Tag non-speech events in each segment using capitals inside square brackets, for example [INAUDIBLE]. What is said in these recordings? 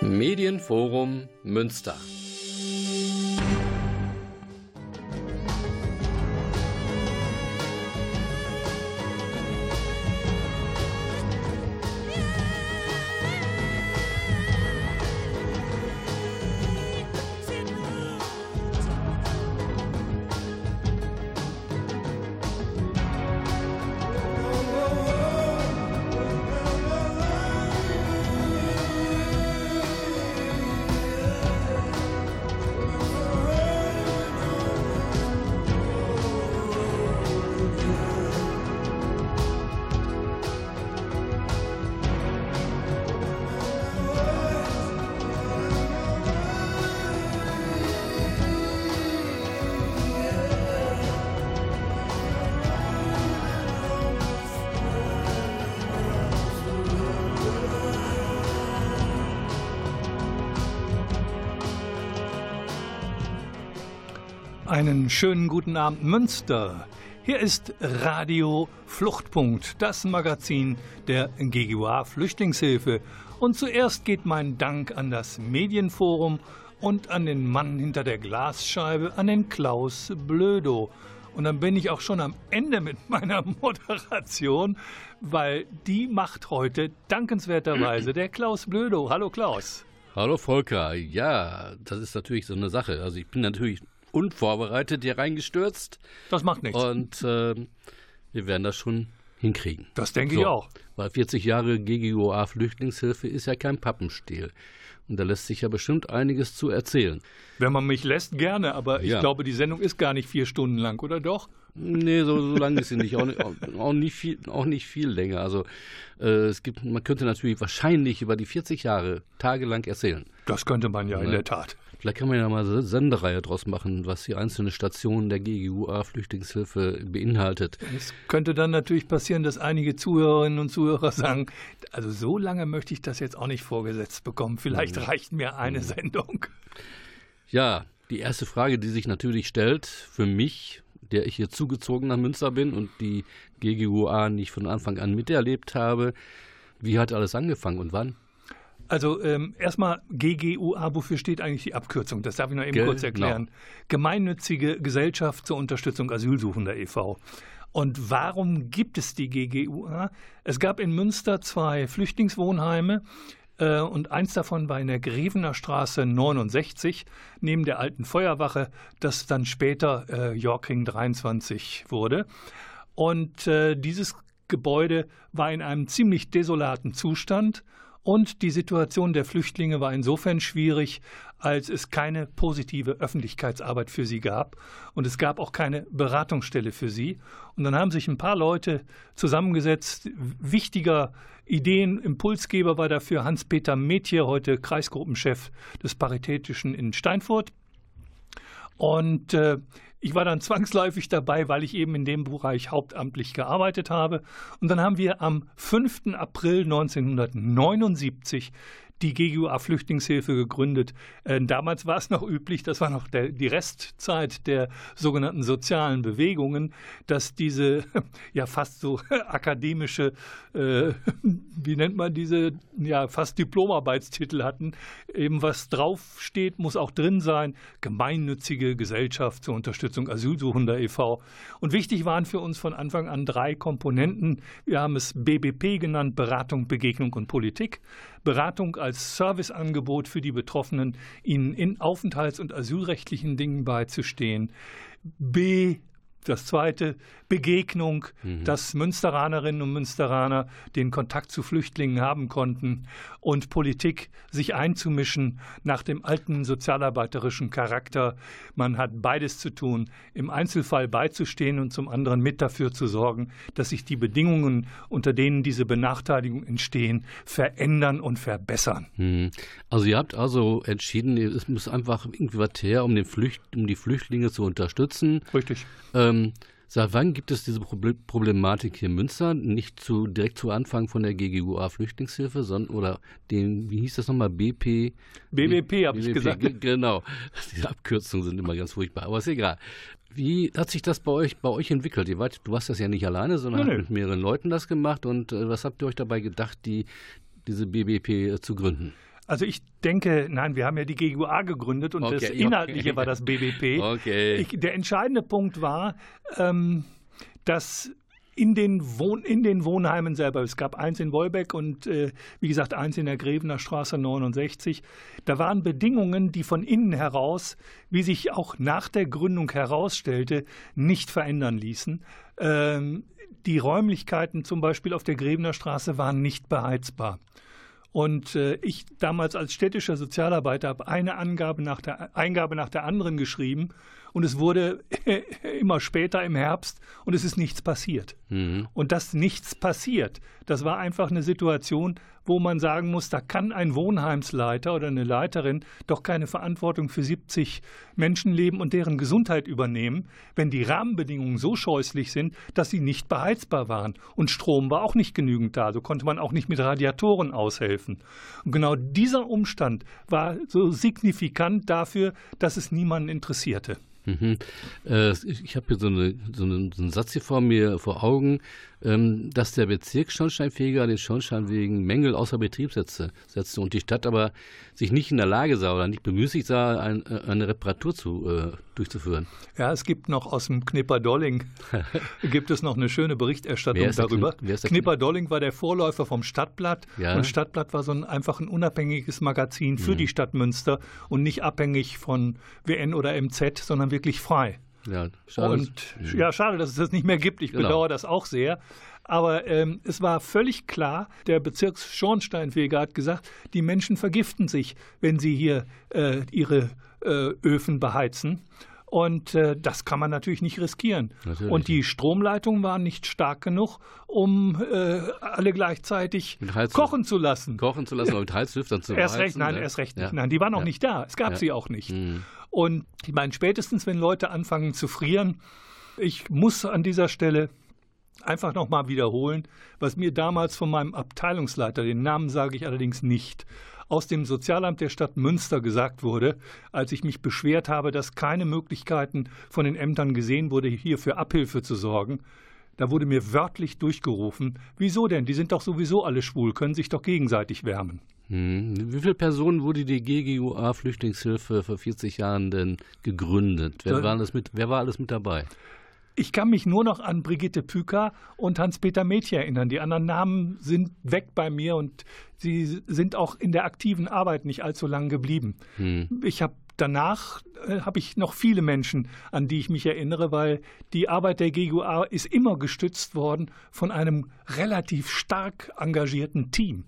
Medienforum Münster. Schönen guten Abend Münster. Hier ist Radio Fluchtpunkt, das Magazin der GGUA Flüchtlingshilfe. Und zuerst geht mein Dank an das Medienforum und an den Mann hinter der Glasscheibe, an den Klaus Blödo. Und dann bin ich auch schon am Ende mit [LAUGHS] meiner Moderation, weil die macht heute dankenswerterweise der Klaus Blödo. Hallo Klaus. Hallo Volker. Ja, das ist natürlich so eine Sache. Also ich bin natürlich unvorbereitet hier reingestürzt. Das macht nichts. Und äh, wir werden das schon hinkriegen. Das denke so, ich auch. Weil 40 Jahre GGOA Flüchtlingshilfe ist ja kein Pappenstiel. Und da lässt sich ja bestimmt einiges zu erzählen. Wenn man mich lässt, gerne, aber ich ja. glaube, die Sendung ist gar nicht vier Stunden lang, oder doch? Nee, so, so lang ist sie nicht. Auch, nicht, auch, nicht viel, auch nicht viel länger. Also äh, es gibt, man könnte natürlich wahrscheinlich über die 40 Jahre tagelang erzählen. Das könnte man ja, ja. in der Tat. Vielleicht kann man ja mal eine Sendereihe draus machen, was die einzelnen Stationen der GGUA Flüchtlingshilfe beinhaltet. Es könnte dann natürlich passieren, dass einige Zuhörerinnen und Zuhörer sagen, also so lange möchte ich das jetzt auch nicht vorgesetzt bekommen. Vielleicht mhm. reicht mir eine mhm. Sendung. Ja, die erste Frage, die sich natürlich stellt, für mich, der ich hier zugezogen nach Münster bin und die GGUA nicht von Anfang an miterlebt habe, wie hat alles angefangen und wann? Also ähm, erstmal GGUA, wofür steht eigentlich die Abkürzung? Das darf ich noch eben Ge kurz erklären. Genau. Gemeinnützige Gesellschaft zur Unterstützung Asylsuchender e.V. Und warum gibt es die GGUA? Es gab in Münster zwei Flüchtlingswohnheime äh, und eins davon war in der Grevener Straße 69 neben der alten Feuerwache, das dann später äh, Yorking 23 wurde. Und äh, dieses Gebäude war in einem ziemlich desolaten Zustand und die Situation der Flüchtlinge war insofern schwierig, als es keine positive Öffentlichkeitsarbeit für sie gab und es gab auch keine Beratungsstelle für sie. Und dann haben sich ein paar Leute zusammengesetzt. Wichtiger Ideenimpulsgeber war dafür Hans-Peter Metje, heute Kreisgruppenchef des Paritätischen in Steinfurt. Und äh, ich war dann zwangsläufig dabei, weil ich eben in dem Bereich hauptamtlich gearbeitet habe. Und dann haben wir am 5. April 1979 die GGUA Flüchtlingshilfe gegründet. Äh, damals war es noch üblich, das war noch der, die Restzeit der sogenannten sozialen Bewegungen, dass diese [LAUGHS] ja fast so [LAUGHS] akademische, äh, [LAUGHS] wie nennt man diese, ja fast Diplomarbeitstitel hatten. Eben was draufsteht, muss auch drin sein. Gemeinnützige Gesellschaft zur Unterstützung Asylsuchender e.V. Und wichtig waren für uns von Anfang an drei Komponenten. Wir haben es BBP genannt, Beratung, Begegnung und Politik. Beratung als Serviceangebot für die Betroffenen, ihnen in aufenthalts- und asylrechtlichen Dingen beizustehen. B das zweite, Begegnung, mhm. dass Münsteranerinnen und Münsteraner den Kontakt zu Flüchtlingen haben konnten und Politik sich einzumischen nach dem alten sozialarbeiterischen Charakter. Man hat beides zu tun, im Einzelfall beizustehen und zum anderen mit dafür zu sorgen, dass sich die Bedingungen, unter denen diese Benachteiligung entstehen, verändern und verbessern. Mhm. Also ihr habt also entschieden, es muss einfach irgendwie was her, um, den Flücht, um die Flüchtlinge zu unterstützen. Richtig. Ähm, Seit wann gibt es diese Problematik hier in Münster? Nicht zu, direkt zu Anfang von der GGUA Flüchtlingshilfe, sondern oder dem, wie hieß das nochmal, BP? BBP, habe ich gesagt. [LAUGHS] Genau. Diese Abkürzungen sind immer ganz furchtbar, aber ist egal. Wie hat sich das bei euch, bei euch entwickelt? Ihr wart, du hast das ja nicht alleine, sondern nee, mit mehreren Leuten das gemacht. Und äh, was habt ihr euch dabei gedacht, die, diese BBP äh, zu gründen? Also ich denke, nein, wir haben ja die GUA gegründet und okay, das Inhaltliche okay. war das BBP. Okay. Ich, der entscheidende Punkt war, ähm, dass in den, Wohn in den Wohnheimen selber. Es gab eins in Wolbeck und äh, wie gesagt eins in der Grevener Straße 69. Da waren Bedingungen, die von innen heraus, wie sich auch nach der Gründung herausstellte, nicht verändern ließen. Ähm, die Räumlichkeiten zum Beispiel auf der Grevener Straße waren nicht beheizbar. Und äh, ich damals als städtischer Sozialarbeiter habe eine Angabe nach der, Eingabe nach der anderen geschrieben und es wurde [LAUGHS] immer später im Herbst und es ist nichts passiert. Mhm. Und dass nichts passiert, das war einfach eine Situation, wo man sagen muss, da kann ein Wohnheimsleiter oder eine Leiterin doch keine Verantwortung für 70 Menschenleben und deren Gesundheit übernehmen, wenn die Rahmenbedingungen so scheußlich sind, dass sie nicht beheizbar waren. Und Strom war auch nicht genügend da, so konnte man auch nicht mit Radiatoren aushelfen. Und genau dieser Umstand war so signifikant dafür, dass es niemanden interessierte. Mhm. Äh, ich habe hier so, eine, so, einen, Satz hier vor mir vor Augen, ähm, dass der Bezirk Schornsteinfeger den Schornstein wegen Mängel außer Betrieb setzte, setzte und die Stadt aber sich nicht in der Lage sah oder nicht bemüßigt sah, ein, äh, eine Reparatur zu, äh, durchzuführen. Ja, es gibt noch aus dem Knipperdolling [LAUGHS] gibt es noch eine schöne Berichterstattung darüber. Kn Knipperdolling war der Vorläufer vom Stadtblatt ja? und Stadtblatt war so ein einfach ein unabhängiges Magazin für mhm. die Stadt Münster und nicht abhängig von WN oder MZ, sondern wirklich frei. Ja, schade. Und ja, schade, dass es das nicht mehr gibt. Ich genau. bedauere das auch sehr. Aber ähm, es war völlig klar, der Bezirksschornsteinfeger hat gesagt, die Menschen vergiften sich, wenn sie hier äh, ihre äh, Öfen beheizen. Und äh, das kann man natürlich nicht riskieren. Natürlich. Und die Stromleitungen waren nicht stark genug, um äh, alle gleichzeitig kochen zu lassen. Kochen zu lassen, aber mit Heizlüftern zu Erst recht, nein, ja. erst recht nicht. Ja. Nein, die waren auch ja. nicht da. Es gab sie auch nicht. Mhm. Und ich meine, spätestens, wenn Leute anfangen zu frieren, ich muss an dieser Stelle einfach nochmal wiederholen, was mir damals von meinem Abteilungsleiter, den Namen sage ich allerdings nicht, aus dem Sozialamt der Stadt Münster gesagt wurde, als ich mich beschwert habe, dass keine Möglichkeiten von den Ämtern gesehen wurde, hier für Abhilfe zu sorgen. Da wurde mir wörtlich durchgerufen, wieso denn? Die sind doch sowieso alle schwul, können sich doch gegenseitig wärmen. Hm. Wie viele Personen wurde die GGUA Flüchtlingshilfe vor 40 Jahren denn gegründet? Wer, war, alles mit, wer war alles mit dabei? Ich kann mich nur noch an Brigitte Püker und Hans-Peter Mädchen erinnern. Die anderen Namen sind weg bei mir und sie sind auch in der aktiven Arbeit nicht allzu lang geblieben. Hm. Ich habe danach äh, habe ich noch viele Menschen, an die ich mich erinnere, weil die Arbeit der GGUA ist immer gestützt worden von einem relativ stark engagierten Team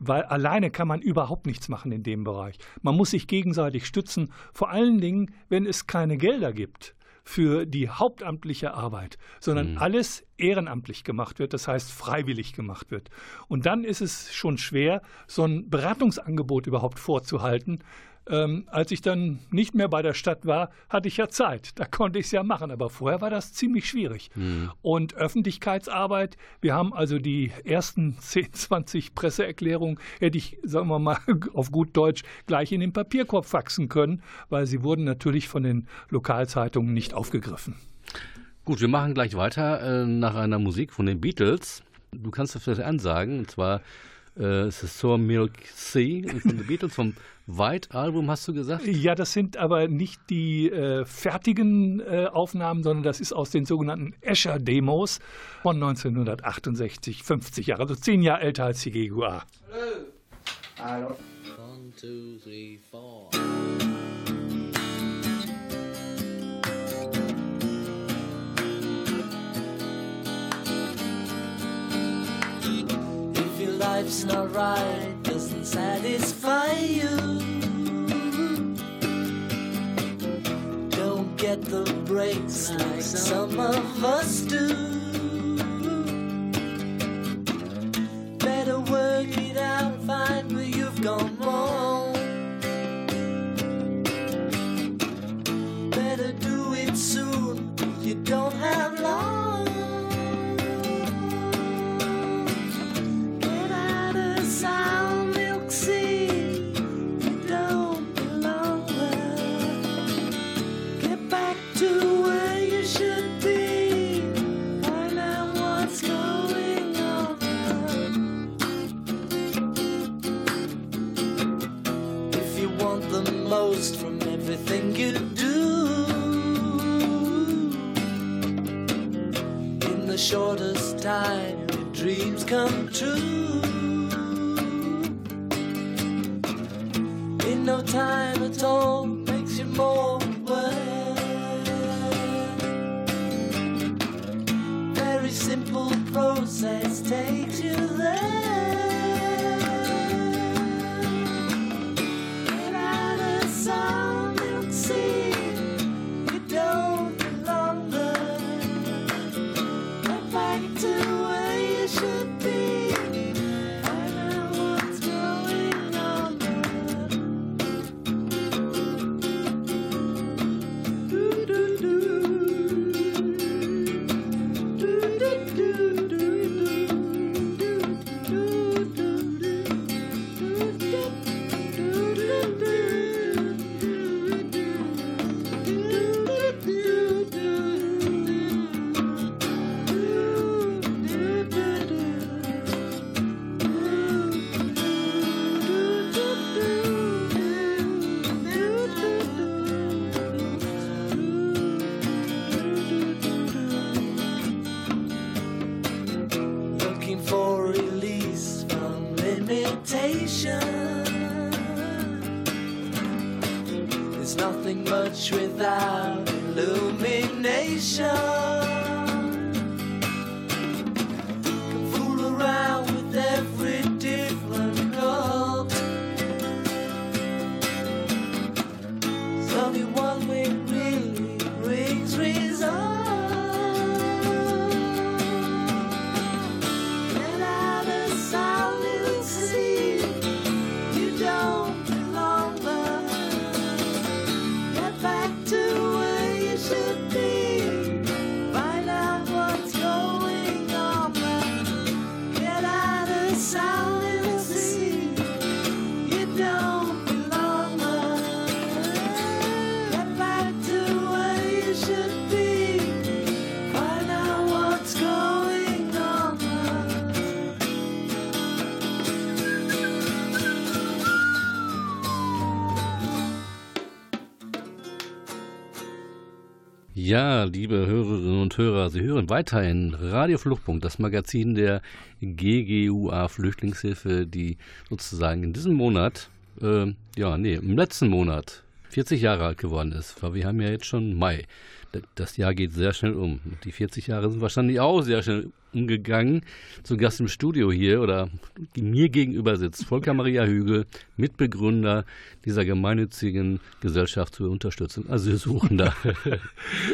weil alleine kann man überhaupt nichts machen in dem Bereich. Man muss sich gegenseitig stützen, vor allen Dingen, wenn es keine Gelder gibt für die hauptamtliche Arbeit, sondern mhm. alles ehrenamtlich gemacht wird, das heißt freiwillig gemacht wird. Und dann ist es schon schwer, so ein Beratungsangebot überhaupt vorzuhalten, ähm, als ich dann nicht mehr bei der Stadt war, hatte ich ja Zeit. Da konnte ich es ja machen. Aber vorher war das ziemlich schwierig. Mhm. Und Öffentlichkeitsarbeit, wir haben also die ersten [LAUGHS] 10, 20 Presseerklärungen, hätte ich, sagen wir mal, [LAUGHS] auf gut Deutsch gleich in den Papierkorb faxen können, weil sie wurden natürlich von den Lokalzeitungen nicht aufgegriffen. Gut, wir machen gleich weiter äh, nach einer Musik von den Beatles. Du kannst das vielleicht ansagen, und zwar äh, es ist Sour Milk Sea von den Beatles vom White Album, hast du gesagt? Ja, das sind aber nicht die äh, fertigen äh, Aufnahmen, sondern das ist aus den sogenannten Escher Demos von 1968, 50 Jahre, also zehn Jahre älter als die GUA. Hallo. One, two, three, four. Life's not right, doesn't satisfy you. Don't get the breaks like some of us do. Better work it out, find where you've gone wrong. Better do it soon, you don't come true. In no time at all, makes you more aware. Very simple process takes you there. Get out of some Ja, liebe Hörerinnen und Hörer, Sie hören weiterhin Radio Fluchtpunkt, das Magazin der GGUA Flüchtlingshilfe, die sozusagen in diesem Monat, äh, ja, nee, im letzten Monat 40 Jahre alt geworden ist, weil wir haben ja jetzt schon Mai. Das Jahr geht sehr schnell um. Die 40 Jahre sind wahrscheinlich auch sehr schnell umgegangen. Zu Gast im Studio hier oder mir gegenüber sitzt Volker Maria Hügel, Mitbegründer dieser gemeinnützigen Gesellschaft zur Unterstützung Asylsuchender. [LAUGHS]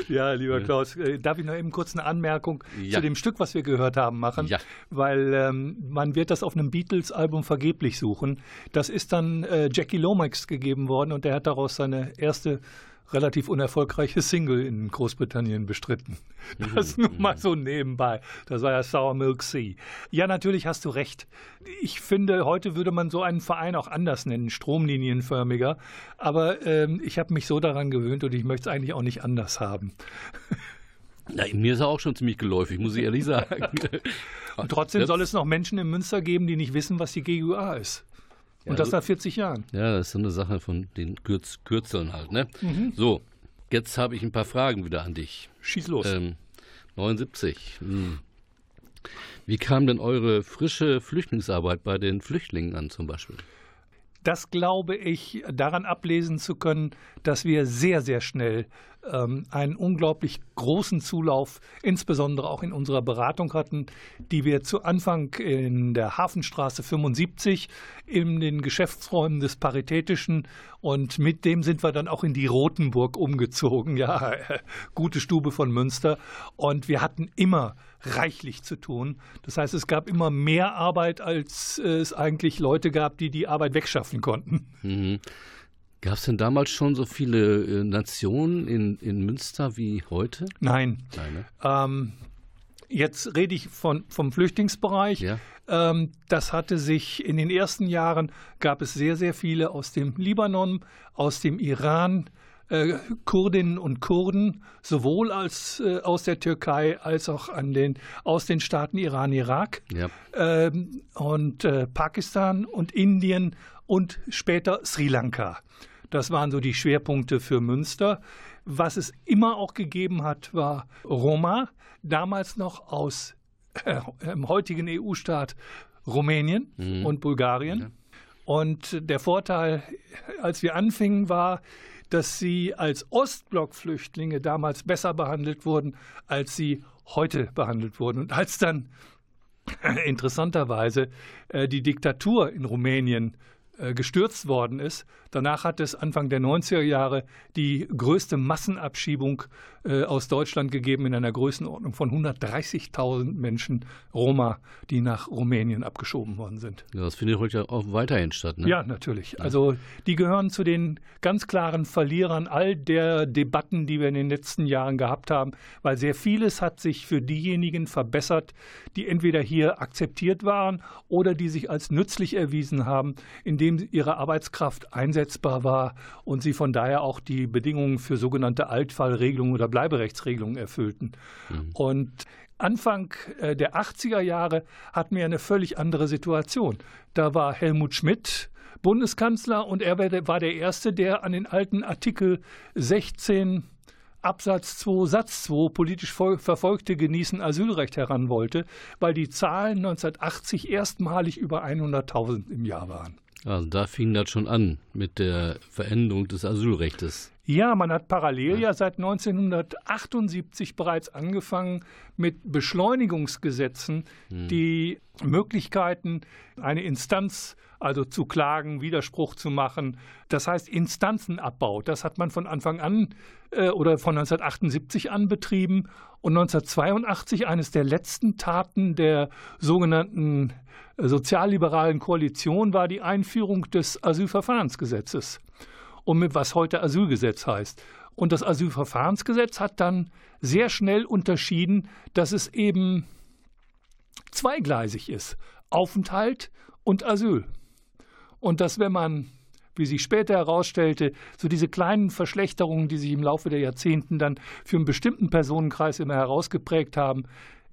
Ja, lieber Klaus, äh, darf ich noch eben kurz eine Anmerkung Ja. zu dem Stück, was wir gehört haben, machen? Ja. Weil ähm, man wird das auf einem Beatles-Album vergeblich suchen. Das ist dann äh, Jackie Lomax gegeben worden und der hat daraus seine erste relativ unerfolgreiche Single in Großbritannien bestritten. Das nur mal so nebenbei. Das war ja Sour Milk Sea. Ja, natürlich hast du recht. Ich finde, heute würde man so einen Verein auch anders nennen, stromlinienförmiger. Aber ähm, ich habe mich so daran gewöhnt und ich möchte es eigentlich auch nicht anders haben. Na, mir ist er auch schon ziemlich geläufig, muss ich ehrlich sagen. [LAUGHS] Und trotzdem Das- soll es noch Menschen in Münster geben, die nicht wissen, was die GUA ist. Und das nach 40 Jahren. Ja, das ist so eine Sache von den Kürz Kürzeln halt, ne? Mhm. So, jetzt habe ich ein paar Fragen wieder an dich. Schieß los. Ähm, 79. Hm. Wie kam denn eure frische Flüchtlingsarbeit bei den Flüchtlingen an zum Beispiel? Das glaube ich daran ablesen zu können, dass wir sehr, sehr schnell ähm, einen unglaublich großen Zulauf, insbesondere auch in unserer Beratung hatten, die wir zu Anfang in der Hafenstraße 75 in den Geschäftsräumen des Paritätischen und mit dem sind wir dann auch in die Rotenburg umgezogen, [LAUGHS] ja, gute Stube von Münster und wir hatten immer reichlich zu tun. Das heißt, es gab immer mehr Arbeit, als es eigentlich Leute gab, die die Arbeit wegschaffen konnten. Mhm. Gab es denn damals schon so viele äh, Nationen in, in Münster wie heute? Nein. Nein, ne? Ähm, jetzt rede ich von, vom Flüchtlingsbereich. Ja. Ähm, das hatte sich in den ersten Jahren, gab es sehr, sehr viele aus dem Libanon, aus dem Iran, äh, Kurdinnen und Kurden, sowohl als, äh, aus der Türkei als auch an den, aus den Staaten Iran, Irak Ja. ähm, und äh, Pakistan und Indien und später Sri Lanka. Das waren so die Schwerpunkte für Münster. Was es immer auch gegeben hat, war Roma, damals noch aus äh, im heutigen EU-Staat Rumänien mhm. und Bulgarien. Und der Vorteil, als wir anfingen, war, dass sie als Ostblock-Flüchtlinge damals besser behandelt wurden, als sie heute behandelt wurden. Und als dann interessanterweise äh, die Diktatur in Rumänien äh, gestürzt worden ist, Danach hat es Anfang der 90er Jahre die größte Massenabschiebung äh, aus Deutschland gegeben in einer Größenordnung von 130.000 Menschen Roma, die nach Rumänien abgeschoben worden sind. Ja, das findet heute auch weiterhin statt. Ne? Ja, natürlich. Also die gehören zu den ganz klaren Verlierern all der Debatten, die wir in den letzten Jahren gehabt haben, weil sehr vieles hat sich für diejenigen verbessert, die entweder hier akzeptiert waren oder die sich als nützlich erwiesen haben, indem ihre Arbeitskraft einsetzen umsetzbar war und sie von daher auch die Bedingungen für sogenannte Altfallregelungen oder Bleiberechtsregelungen erfüllten. Mhm. Und Anfang äh, der 80er Jahre hatten wir eine völlig andere Situation. Da war Helmut Schmidt Bundeskanzler und er war der Erste, der an den alten Artikel 16 Absatz 2 Satz 2 politisch Verfolgte genießen Asylrecht heran wollte, weil die Zahlen 1980 erstmalig über 100.000 im Jahr waren. Also da fing das schon an mit der Veränderung des Asylrechts. Ja, man hat parallel ja seit 1978 bereits angefangen mit Beschleunigungsgesetzen, hm. die Möglichkeiten, eine Instanz also zu klagen, Widerspruch zu machen. Das heißt Instanzenabbau. Das hat man von Anfang an äh, oder von 1978 an betrieben. Und 1982 eines der letzten Taten der sogenannten sozialliberalen Koalition war die Einführung des Asylverfahrensgesetzes, und mit was heute Asylgesetz heißt. Und das Asylverfahrensgesetz hat dann sehr schnell unterschieden, dass es eben zweigleisig ist. Aufenthalt und Asyl. Und dass wenn man, wie sich später herausstellte, so diese kleinen Verschlechterungen, die sich im Laufe der Jahrzehnten dann für einen bestimmten Personenkreis immer herausgeprägt haben,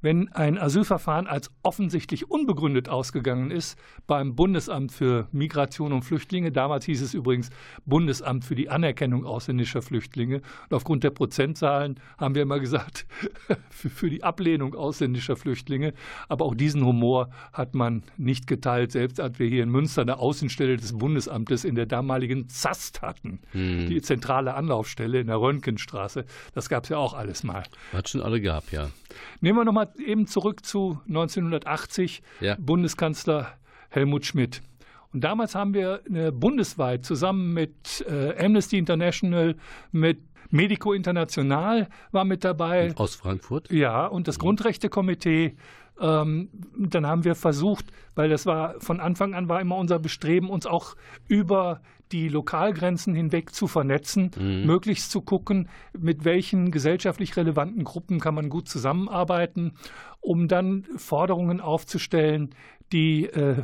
wenn ein Asylverfahren als offensichtlich unbegründet ausgegangen ist beim Bundesamt für Migration und Flüchtlinge. Damals hieß es übrigens Bundesamt für die Anerkennung ausländischer Flüchtlinge. Und aufgrund der Prozentzahlen haben wir immer gesagt, [LAUGHS] für die Ablehnung ausländischer Flüchtlinge. Aber auch diesen Humor hat man nicht geteilt, selbst als wir hier in Münster eine Außenstelle des Bundesamtes in der damaligen ZAST hatten. Hm. Die zentrale Anlaufstelle in der Röntgenstraße. Das gab es ja auch alles mal. Hat schon alle gehabt, ja. Nehmen wir nochmal eben zurück zu 1980, ja. Bundeskanzler Helmut Schmidt. Und damals haben wir äh, bundesweit zusammen mit äh, Amnesty International, mit Medico International war mit dabei. Aus Frankfurt? Ja, und das Grundrechtekomitee. Ähm, dann haben wir versucht, weil das war von Anfang an war immer unser Bestreben, uns auch über die Lokalgrenzen hinweg zu vernetzen, mhm. möglichst zu gucken, mit welchen gesellschaftlich relevanten Gruppen kann man gut zusammenarbeiten, um dann Forderungen aufzustellen, die äh,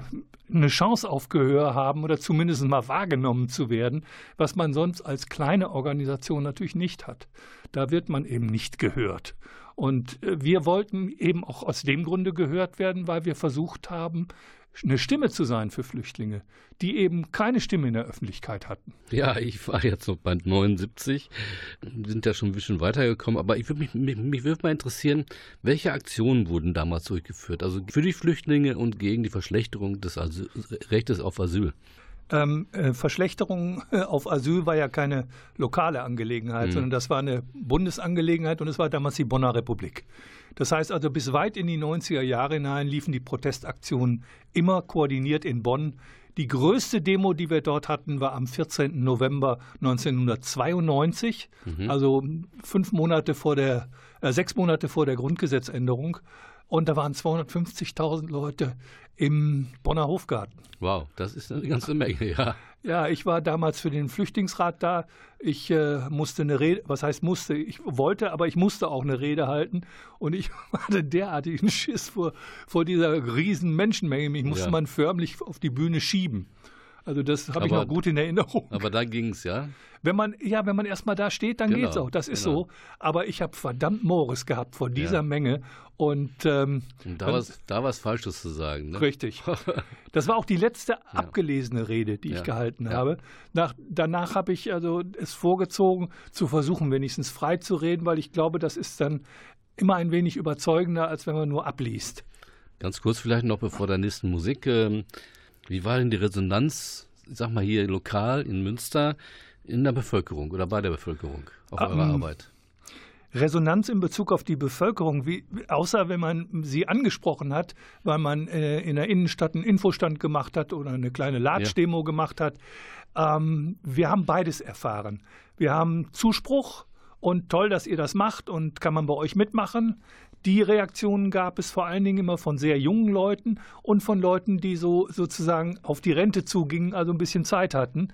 eine Chance auf Gehör haben oder zumindest mal wahrgenommen zu werden, was man sonst als kleine Organisation natürlich nicht hat. Da wird man eben nicht gehört. Und äh, wir wollten eben auch aus dem Grunde gehört werden, weil wir versucht haben, eine Stimme zu sein für Flüchtlinge, die eben keine Stimme in der Öffentlichkeit hatten. Ja, ich war jetzt noch bei 79, sind ja schon ein bisschen weitergekommen, aber ich würde mich, mich, mich würde mal interessieren, welche Aktionen wurden damals durchgeführt? Also für die Flüchtlinge und gegen die Verschlechterung des Asyl, Rechtes auf Asyl. Ähm, äh, Verschlechterung äh, auf Asyl war ja keine lokale Angelegenheit, mhm. sondern das war eine Bundesangelegenheit und es war damals die Bonner Republik. Das heißt also, bis weit in die 90er Jahre hinein liefen die Protestaktionen immer koordiniert in Bonn. Die größte Demo, die wir dort hatten, war am 14. November 1992, mhm. also fünf Monate vor der, äh, sechs Monate vor der Grundgesetzänderung. Und da waren 250.000 Leute im Bonner Hofgarten. Wow, das ist eine ganze Menge, ja. Ja, ich war damals für den Flüchtlingsrat da. Ich äh, musste eine Rede, was heißt musste? Ich wollte, aber ich musste auch eine Rede halten. Und ich [LAUGHS] hatte derartigen Schiss vor, vor dieser riesen Menschenmenge. Mich musste ja. man förmlich auf die Bühne schieben. Also das habe ich noch gut in Erinnerung. Aber da ging es, ja? Wenn man, ja, wenn man erstmal da steht, dann genau, es auch. Das ist genau. so. Aber ich habe verdammt Morris gehabt vor dieser ja. Menge. Und, ähm, und da war was Falsches zu sagen. Ne? Richtig. [LAUGHS] Das war auch die letzte ja. abgelesene Rede, die ja. ich gehalten habe. Nach, danach habe ich also es vorgezogen, zu versuchen, wenigstens frei zu reden, weil ich glaube, das ist dann immer ein wenig überzeugender, als wenn man nur abliest. Ganz kurz vielleicht noch bevor der nächsten Musik. Ähm, wie war denn die Resonanz, ich sag mal hier lokal in Münster, in der Bevölkerung oder bei der Bevölkerung auf um, eurer Arbeit? Resonanz in Bezug auf die Bevölkerung, wie, außer wenn man sie angesprochen hat, weil man äh, in der Innenstadt einen Infostand gemacht hat oder eine kleine Latsch-Demo ja. gemacht hat. Ähm, wir haben beides erfahren. Wir haben Zuspruch und toll, dass ihr das macht und kann man bei euch mitmachen. Die Reaktionen gab es vor allen Dingen immer von sehr jungen Leuten und von Leuten, die so sozusagen auf die Rente zugingen, also ein bisschen Zeit hatten.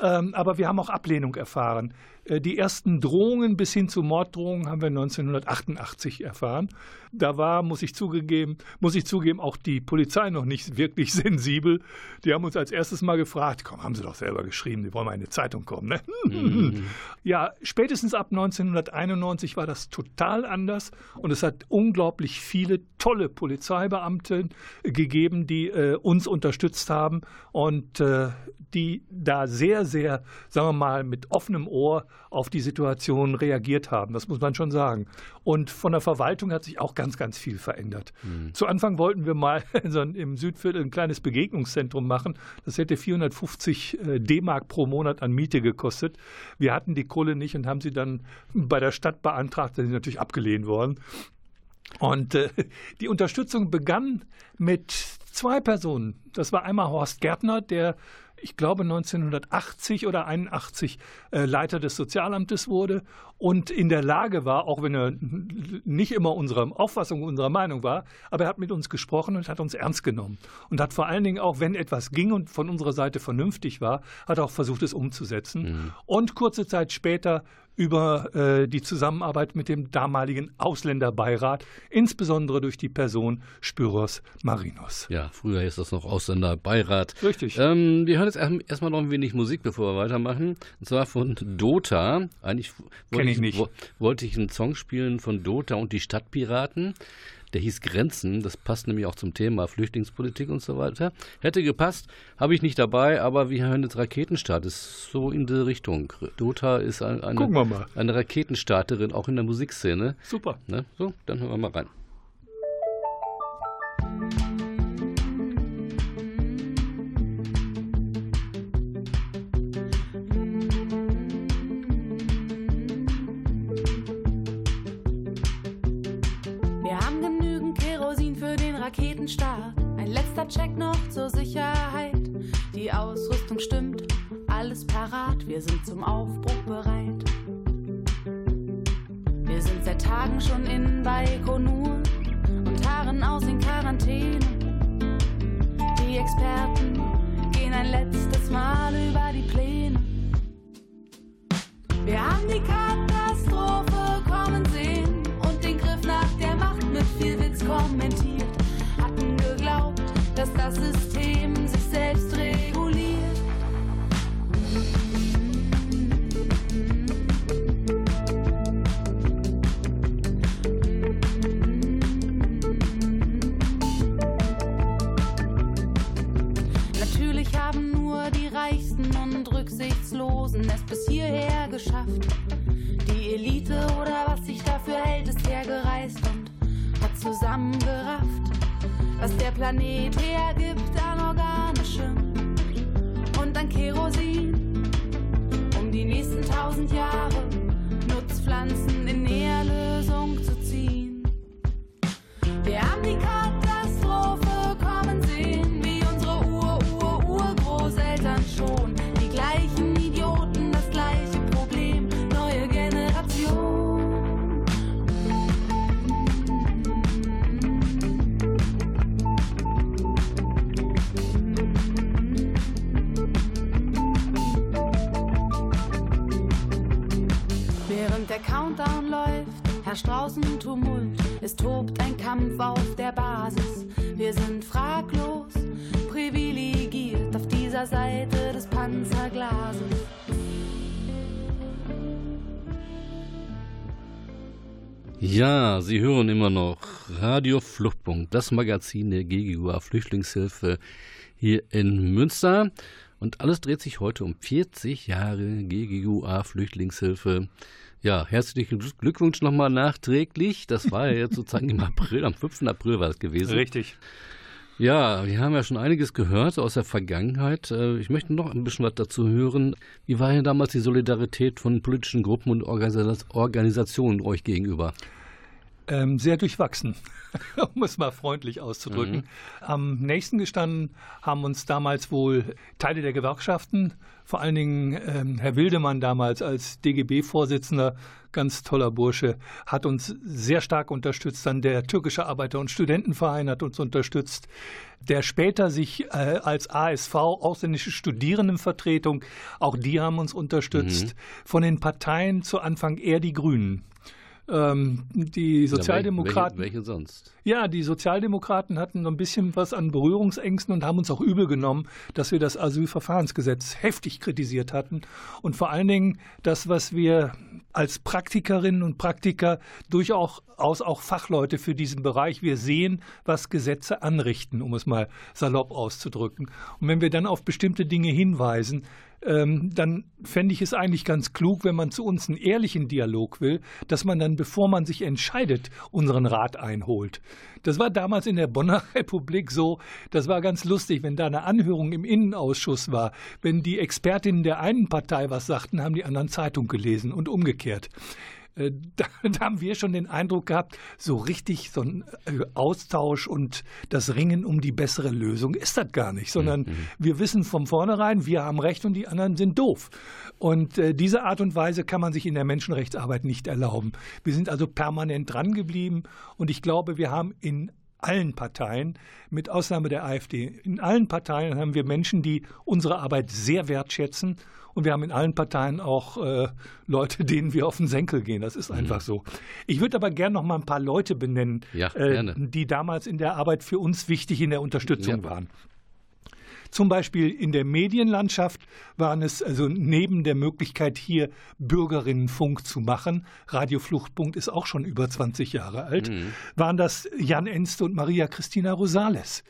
Ähm, aber wir haben auch Ablehnung erfahren. Äh, die ersten Drohungen bis hin zu Morddrohungen haben wir 1988 erfahren. Da war, muss ich zugeben, muss ich zugeben, auch die Polizei noch nicht wirklich [LAUGHS] sensibel. Die haben uns als erstes mal gefragt, komm, haben Sie doch selber geschrieben, die wollen mal in eine Zeitung kommen. Ne? Mhm. [LAUGHS] Ja, spätestens ab 1991 war das total anders und es hat unglaublich viele tolle Polizeibeamte gegeben, die äh, uns unterstützt haben und äh, die da sehr, sehr, sagen wir mal, mit offenem Ohr auf die Situation reagiert haben. Das muss man schon sagen. Und von der Verwaltung hat sich auch ganz, ganz viel verändert. Mhm. Zu Anfang wollten wir mal [LAUGHS] im Südviertel ein kleines Begegnungszentrum machen. Das hätte 450 äh, D-Mark pro Monat an Miete gekostet. Wir hatten die Kohle nicht und haben sie dann bei der Stadt beantragt. Da sind natürlich abgelehnt worden. Und äh, [LAUGHS] die Unterstützung begann mit zwei Personen. Das war einmal Horst Gärtner, der ich glaube 1980 oder 81 äh, Leiter des Sozialamtes wurde und in der Lage war, auch wenn er nicht immer unserer Auffassung, unserer Meinung war, aber er hat mit uns gesprochen und hat uns ernst genommen und hat vor allen Dingen auch, wenn etwas ging und von unserer Seite vernünftig war, hat auch versucht, es umzusetzen. Mhm. Und kurze Zeit später über äh, die Zusammenarbeit mit dem damaligen Ausländerbeirat, insbesondere durch die Person Spyros Marinos. Ja, früher ist das noch Ausländerbeirat. Richtig. Ähm, wir hören jetzt erstmal noch ein wenig Musik, bevor wir weitermachen. Und zwar von Dota. Eigentlich wollte ich, ich, wollte ich einen Song spielen von Dota und die Stadtpiraten. Der hieß Grenzen, das passt nämlich auch zum Thema Flüchtlingspolitik und so weiter. Hätte gepasst, habe ich nicht dabei, aber wir hören jetzt Raketenstart, ist so in die Richtung. Dota ist eine, eine, eine Raketenstarterin, auch in der Musikszene. Super. Ne? So, dann hören wir mal rein. Raketenstart. Ein letzter Check noch zur Sicherheit. Die Ausrüstung stimmt, alles parat. Wir sind zum Aufbruch bereit. Wir sind seit Tagen schon in Baikonur und harren aus in Quarantäne. Die Experten gehen ein letztes Mal über die Pläne. Wir haben die Katastrophe das System sich selbst reguliert. Natürlich haben nur die Reichsten und Rücksichtslosen es bis hierher geschafft. Die Elite oder was sich dafür hält, ist hergereist und hat der Planet hergibt an Organischem und an Kerosin. Um die nächsten tausend Jahre Nutzpflanzen in Nährlösung zu ziehen. Wir haben die Katastrophe Countdown läuft, herrscht draußen es tobt ein Kampf auf der Basis. Wir sind fraglos privilegiert auf dieser Seite des Panzerglases. Ja, Sie hören immer noch Radio Fluchtpunkt, das Magazin der GGUA Flüchtlingshilfe hier in Münster. Und alles dreht sich heute um 40 Jahre GGUA Flüchtlingshilfe. Ja, herzlichen Glückwunsch nochmal nachträglich. Das war ja jetzt sozusagen im April, am 5. April war es gewesen. Richtig. Ja, wir haben ja schon einiges gehört aus der Vergangenheit. Äh, ich möchte noch ein bisschen was dazu hören. Wie war denn damals die Solidarität von politischen Gruppen und Organisationen euch gegenüber? Ähm, sehr durchwachsen, [LAUGHS] um es mal freundlich auszudrücken. Mhm. Am nächsten gestanden haben uns damals wohl Teile der Gewerkschaften, vor allen Dingen ähm, Herr Wildemann damals als DGB-Vorsitzender, ganz toller Bursche, hat uns sehr stark unterstützt. Dann der türkische Arbeiter- und Studentenverein hat uns unterstützt, der später sich äh, als ASV, ausländische Studierendenvertretung, auch die haben uns unterstützt. Mhm. Von den Parteien zu Anfang eher die Grünen. Ähm, die Sozialdemokraten. Ja, welche, welche, sonst? Ja, die Sozialdemokraten hatten so ein bisschen was an Berührungsängsten und haben uns auch übel genommen, dass wir das Asylverfahrensgesetz heftig kritisiert hatten. Und vor allen Dingen das, was wir als Praktikerinnen und Praktiker durchaus auch Fachleute für diesen Bereich, wir sehen, was Gesetze anrichten, um es mal salopp auszudrücken. Und wenn wir dann auf bestimmte Dinge hinweisen, ähm, dann fände ich es eigentlich ganz klug, wenn man zu uns einen ehrlichen Dialog will, dass man dann, bevor man sich entscheidet, unseren Rat einholt. Das war damals in der Bonner [LAUGHS] Republik so, das war ganz lustig, wenn da eine Anhörung im Innenausschuss war, wenn die Expertinnen der einen Partei was sagten, haben die anderen Zeitung gelesen und umgekehrt. Äh, [LAUGHS] da, da, haben wir schon den Eindruck gehabt, so richtig so ein äh, Austausch und das Ringen um die bessere Lösung ist das gar nicht, sondern mhm. wir wissen von vornherein, wir haben Recht und die anderen sind doof. Und äh, diese Art und Weise kann man sich in der Menschenrechtsarbeit nicht erlauben. Wir sind also permanent dran geblieben und ich glaube, wir haben in allen Parteien, mit Ausnahme der AfD, in allen Parteien haben wir Menschen, die unsere Arbeit sehr wertschätzen und wir haben in allen Parteien auch äh, Leute, [LAUGHS] denen wir auf den Senkel gehen. Das ist mhm. einfach so. Ich würde aber gerne noch mal ein paar Leute benennen, ja, äh, die damals in der Arbeit für uns wichtig in der Unterstützung ja. waren. Zum Beispiel in der Medienlandschaft waren es also neben der Möglichkeit, hier Bürgerinnenfunk zu machen, Radio Fluchtpunkt ist auch schon über 20 Jahre alt, mhm. waren das Jan Enste und Maria Christina Rosales,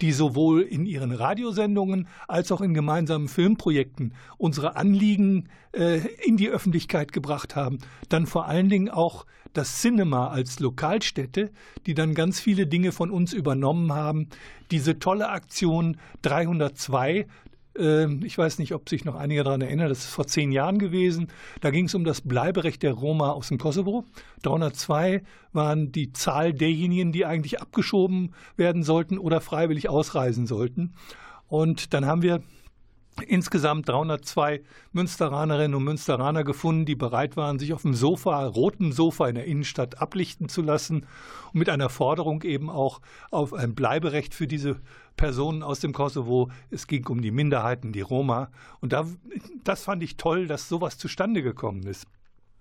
die sowohl in ihren Radiosendungen als auch in gemeinsamen Filmprojekten unsere Anliegen äh, in die Öffentlichkeit gebracht haben. Dann vor allen Dingen auch das Cinema als Lokalstätte, die dann ganz viele Dinge von uns übernommen haben. Diese tolle Aktion 302, ähm, ich weiß nicht, ob sich noch einige daran erinnern, das ist vor zehn Jahren gewesen. Da ging es um das Bleiberecht der Roma aus dem Kosovo. 302 waren die Zahl derjenigen, die eigentlich abgeschoben werden sollten oder freiwillig ausreisen sollten. Und dann haben wir insgesamt 302 Münsteranerinnen und Münsteraner gefunden, die bereit waren, sich auf dem Sofa, roten Sofa in der Innenstadt ablichten zu lassen und mit einer Forderung eben auch auf ein Bleiberecht für diese Personen aus dem Kosovo. Es ging um die Minderheiten, die Roma. Und da, das fand ich toll, dass sowas zustande gekommen ist.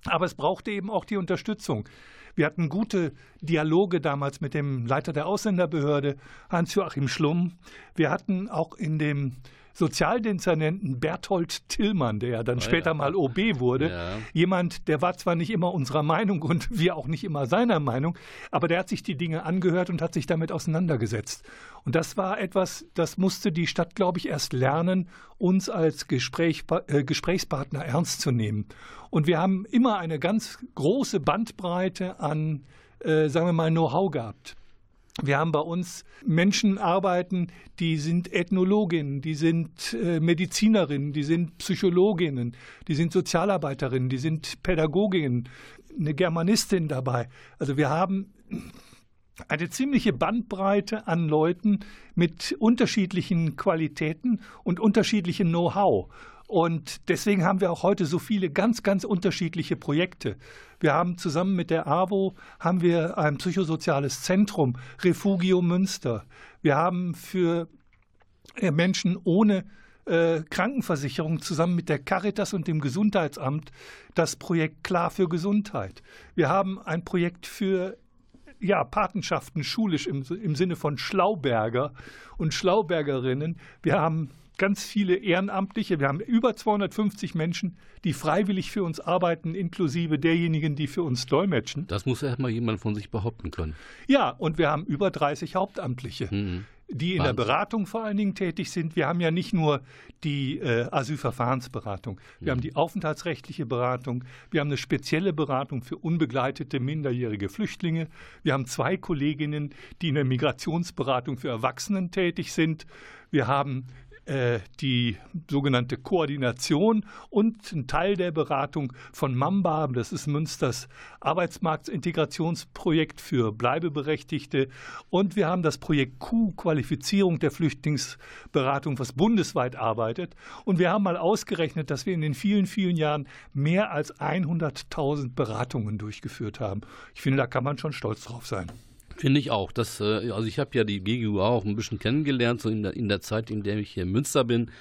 Aber es brauchte eben auch die Unterstützung. Wir hatten gute Dialoge damals mit dem Leiter der Ausländerbehörde, Hans-Joachim Schlumm. Wir hatten auch in dem Sozialdezernenten Berthold Tillmann, der ja dann oh, später ja. mal OB wurde, ja. jemand, der war zwar nicht immer unserer Meinung und [LAUGHS] wir auch nicht immer seiner Meinung, aber der hat sich die Dinge angehört und hat sich damit auseinandergesetzt. Und das war etwas, das musste die Stadt, glaube ich, erst lernen, uns als Gespräch, äh, Gesprächspartner ernst zu nehmen. Und wir haben immer eine ganz große Bandbreite an, äh, sagen wir mal, Know-how gehabt. Wir haben bei uns Menschen arbeiten, die sind Ethnologinnen, die sind äh, Medizinerinnen, die sind Psychologinnen, die sind Sozialarbeiterinnen, die sind Pädagoginnen, eine Germanistin dabei. Also wir haben eine ziemliche Bandbreite an Leuten mit unterschiedlichen Qualitäten und unterschiedlichem Know-how. Und deswegen haben wir auch heute so viele ganz, ganz unterschiedliche Projekte. Wir haben zusammen mit der AWO haben wir ein psychosoziales Zentrum, Refugio Münster. Wir haben für äh, Menschen ohne äh, Krankenversicherung zusammen mit der Caritas und dem Gesundheitsamt das Projekt Klar für Gesundheit. Wir haben ein Projekt für ja, Patenschaften schulisch im, im Sinne von Schlauberger und Schlaubergerinnen. Wir haben ganz viele Ehrenamtliche. Wir haben über 250 Menschen, die freiwillig für uns arbeiten, inklusive derjenigen, die für uns dolmetschen. Das muss erstmal jemand von sich behaupten können. Ja, und wir haben über 30 Hauptamtliche. Mhm die in Wahnsinn. der Beratung vor allen Dingen tätig sind. Wir haben ja nicht nur die äh, Asylverfahrensberatung, wir mhm. haben die aufenthaltsrechtliche Beratung, wir haben eine spezielle Beratung für unbegleitete minderjährige Flüchtlinge, wir haben zwei Kolleginnen, die in der Migrationsberatung für Erwachsenen tätig sind, wir haben die sogenannte Koordination und ein Teil der Beratung von Mamba, das ist Münsters Arbeitsmarktintegrationsprojekt für Bleibeberechtigte. Und wir haben das Projekt Q, Qualifizierung der Flüchtlingsberatung, was bundesweit arbeitet. Und wir haben mal ausgerechnet, dass wir in den vielen, vielen Jahren mehr als 100.000 Beratungen durchgeführt haben. Ich finde, da kann man schon stolz drauf sein. Finde ich auch. Das, äh, also ich habe ja die GGU auch ein bisschen kennengelernt, so in der, in der Zeit, in der ich hier in Münster bin.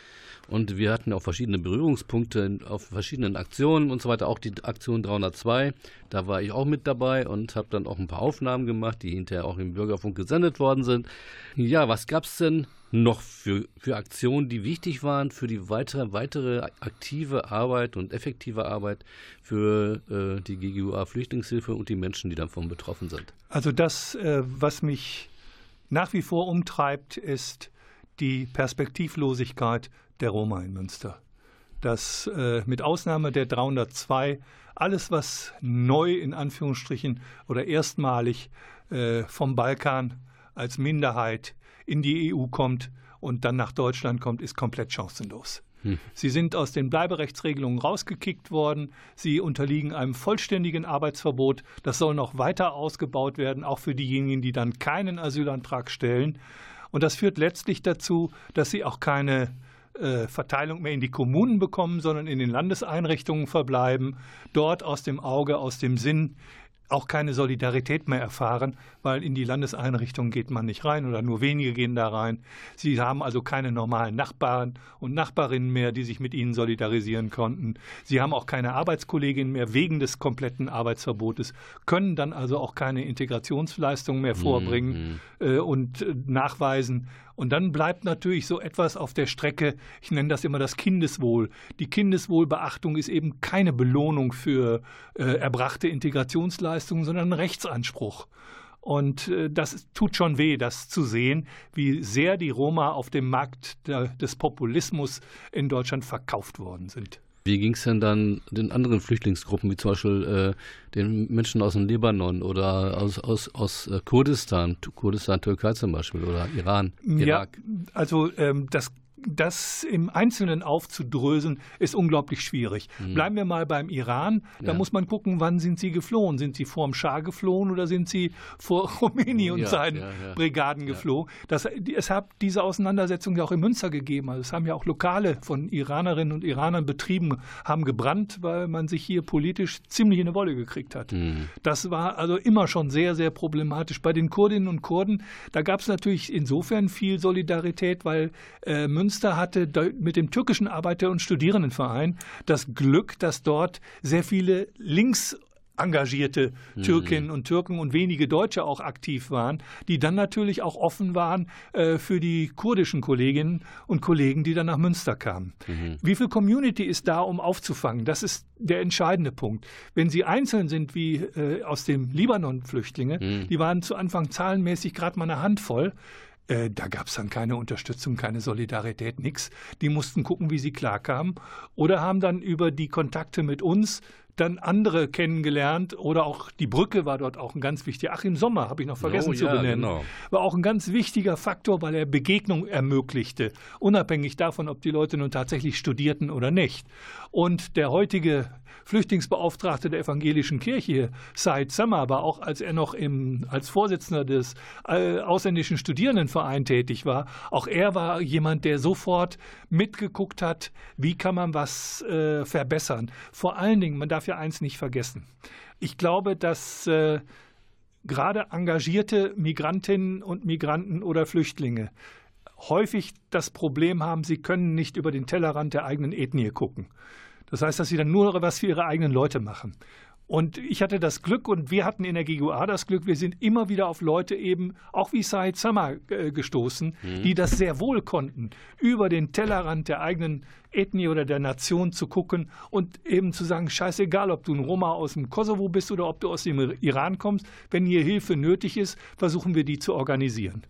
Und wir hatten auch verschiedene Berührungspunkte auf verschiedenen Aktionen und so weiter. Auch die Aktion 302, da war ich auch mit dabei und habe dann auch ein paar Aufnahmen gemacht, die hinterher auch im Bürgerfunk gesendet worden sind. Ja, was gab es denn noch für, für Aktionen, die wichtig waren für die weitere, weitere aktive Arbeit und effektive Arbeit für äh, die GGUA Flüchtlingshilfe und die Menschen, die davon betroffen sind? Also das, äh, was mich nach wie vor umtreibt, ist die Perspektivlosigkeit der Roma in Münster. Dass äh, mit Ausnahme der 302 alles, was neu in Anführungsstrichen oder erstmalig äh, vom Balkan als Minderheit in die EU kommt und dann nach Deutschland kommt, ist komplett chancenlos. Hm. Sie sind aus den Bleiberechtsregelungen rausgekickt worden. Sie unterliegen einem vollständigen Arbeitsverbot. Das soll noch weiter ausgebaut werden, auch für diejenigen, die dann keinen Asylantrag stellen. Und das führt letztlich dazu, dass sie auch keine äh, Verteilung mehr in die Kommunen bekommen, sondern in den Landeseinrichtungen verbleiben, dort aus dem Auge, aus dem Sinn auch keine Solidarität mehr erfahren, weil in die Landeseinrichtungen geht man nicht rein oder nur wenige gehen da rein. Sie haben also keine normalen Nachbarn und Nachbarinnen mehr, die sich mit ihnen solidarisieren konnten. Sie haben auch keine Arbeitskolleginnen mehr wegen des kompletten Arbeitsverbotes, können dann also auch keine Integrationsleistungen mehr vorbringen mhm. äh, und äh, nachweisen. Und dann bleibt natürlich so etwas auf der Strecke, ich nenne das immer das Kindeswohl. Die Kindeswohlbeachtung ist eben keine Belohnung für äh, erbrachte Integrationsleistungen, sondern ein Rechtsanspruch. Und äh, das tut schon weh, das zu sehen, wie sehr die Roma auf dem Markt des Populismus in Deutschland verkauft worden sind. Wie ging es denn dann den anderen Flüchtlingsgruppen, wie zum Beispiel äh, den Menschen aus dem Libanon oder aus, aus, aus äh, Kurdistan, Kurdistan, Türkei zum Beispiel oder Iran, Irak? Ja, also ähm, das das im Einzelnen aufzudröseln, ist unglaublich schwierig. Mhm. Bleiben wir mal beim Iran. Da ja. muss man gucken, wann sind sie geflohen? Sind sie vor dem Schah geflohen oder sind sie vor [LAUGHS] Khomeini und ja, seinen ja, Brigaden geflohen? Das, es hat diese Auseinandersetzung ja auch in Münster gegeben. Also es haben ja auch Lokale von Iranerinnen und Iranern betrieben, haben gebrannt, weil man sich hier politisch ziemlich in eine Wolle gekriegt hat. Mhm. Das war also immer schon sehr, sehr problematisch. Bei den Kurdinnen und Kurden, da gab es natürlich insofern viel Solidarität, weil äh, Münster Münster hatte mit dem türkischen Arbeiter- und Studierendenverein das Glück, dass dort sehr viele links engagierte mhm. Türkinnen und Türken und wenige Deutsche auch aktiv waren, die dann natürlich auch offen waren äh, für die kurdischen Kolleginnen und Kollegen, die dann nach Münster kamen. Mhm. Wie viel Community ist da, um aufzufangen? Das ist der entscheidende Punkt. Wenn sie einzeln sind, wie äh, aus dem Libanon Flüchtlinge, mhm. die waren zu Anfang zahlenmäßig gerade mal eine Handvoll, äh, da gab es dann keine Unterstützung, keine Solidarität, nichts. Die mussten gucken, wie sie klarkamen oder haben dann über die Kontakte mit uns dann andere kennengelernt oder auch die Brücke war dort auch ein ganz wichtiger. Achim Sommer habe ich noch vergessen oh, zu ja, benennen. Genau. War auch ein ganz wichtiger Faktor, weil er Begegnung ermöglichte, unabhängig davon, ob die Leute nun tatsächlich studierten oder nicht. Und der heutige Flüchtlingsbeauftragte der evangelischen Kirche, Said Sammer, war auch als er noch im, als Vorsitzender des äh, ausländischen Studierendenvereins tätig war, auch er war jemand, der sofort mitgeguckt hat, wie kann man was äh, verbessern. Vor allen Dingen, man darf ja eins nicht vergessen. Ich glaube, dass äh, gerade engagierte Migrantinnen und Migranten oder Flüchtlinge häufig das Problem haben, sie können nicht über den Tellerrand der eigenen Ethnie gucken. Das heißt, dass sie dann nur was für ihre eigenen Leute machen. Und ich hatte das Glück und wir hatten in der GUA das Glück, wir sind immer wieder auf Leute eben, auch wie Said Samar, äh, gestoßen, mhm. die das sehr wohl konnten, über den Tellerrand der eigenen Ethnie oder der Nation zu gucken und eben zu sagen, scheißegal, ob du ein Roma aus dem Kosovo bist oder ob du aus dem Iran kommst, wenn hier Hilfe nötig ist, versuchen wir die zu organisieren.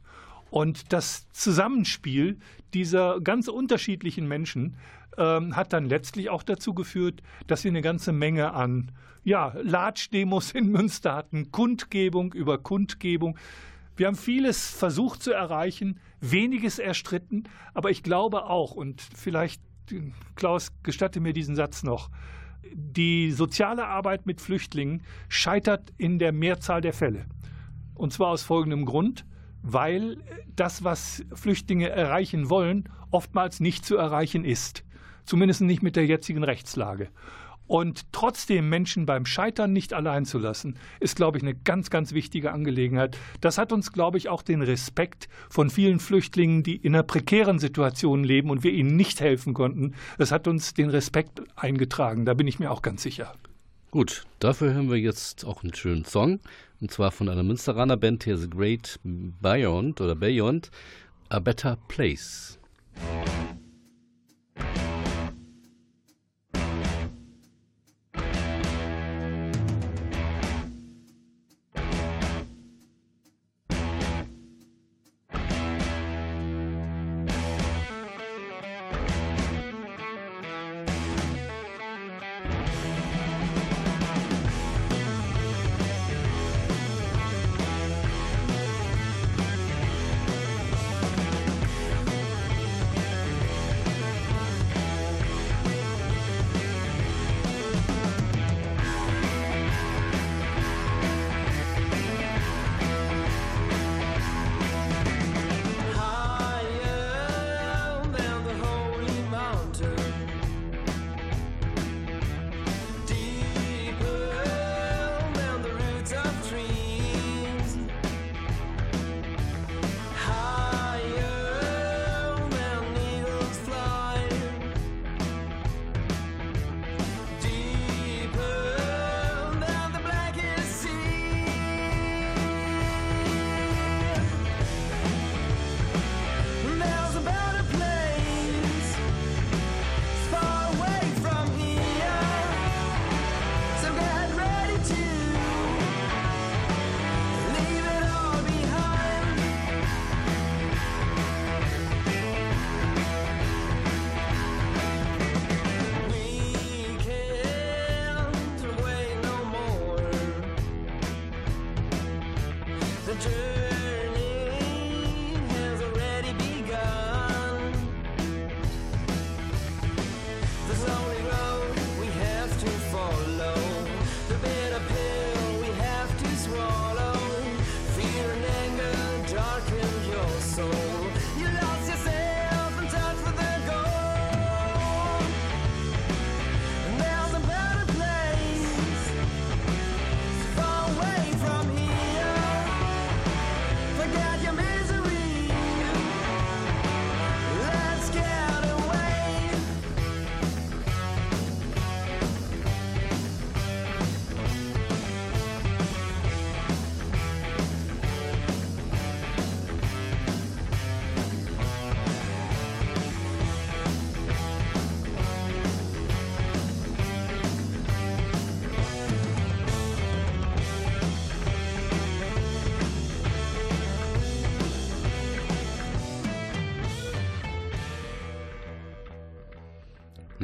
Und das Zusammenspiel dieser ganz unterschiedlichen Menschen ähm, hat dann letztlich auch dazu geführt, dass wir eine ganze Menge an ja, Latsch-Demos in Münster hatten, Kundgebung über Kundgebung. Wir haben vieles versucht zu erreichen, weniges erstritten, aber ich glaube auch, und vielleicht, Klaus, gestatte mir diesen Satz noch, die soziale Arbeit mit Flüchtlingen scheitert in der Mehrzahl der Fälle. Und zwar aus folgendem Grund weil das, was Flüchtlinge erreichen wollen, oftmals nicht zu erreichen ist. Zumindest nicht mit der jetzigen Rechtslage. Und trotzdem Menschen beim Scheitern nicht allein zu lassen, ist, glaube ich, eine ganz, ganz wichtige Angelegenheit. Das hat uns, glaube ich, auch den Respekt von vielen Flüchtlingen, die in einer prekären Situation leben und wir ihnen nicht helfen konnten, das hat uns den Respekt eingetragen. Da bin ich mir auch ganz sicher. Gut, dafür hören wir jetzt auch einen schönen Song. Und zwar von einer Münsteraner Band hier, The Great Beyond oder Beyond, A Better Place.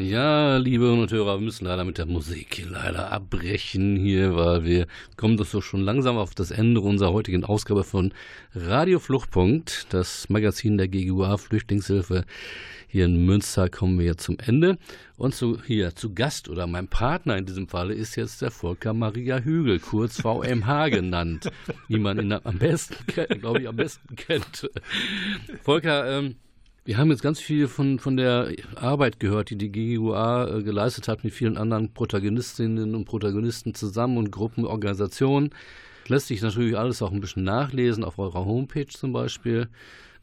Ja, liebe Hörer, wir müssen leider mit der Musik leider abbrechen hier, weil wir kommen doch so schon langsam auf das Ende unserer heutigen Ausgabe von Radio Fluchtpunkt, das Magazin der GGUA Flüchtlingshilfe. Hier in Münster kommen wir zum Ende. Und zu, hier zu Gast oder mein Partner in diesem Falle ist jetzt der Volker Maria Hügel, kurz VMH [LAUGHS] genannt, wie man ihn am besten, glaube ich, am besten kennt. Volker, ähm, wir haben jetzt ganz viel von, von der Arbeit gehört, die die GUA äh, geleistet hat mit vielen anderen Protagonistinnen und Protagonisten zusammen und Gruppenorganisationen. Lässt sich natürlich alles auch ein bisschen nachlesen, auf eurer Homepage zum Beispiel.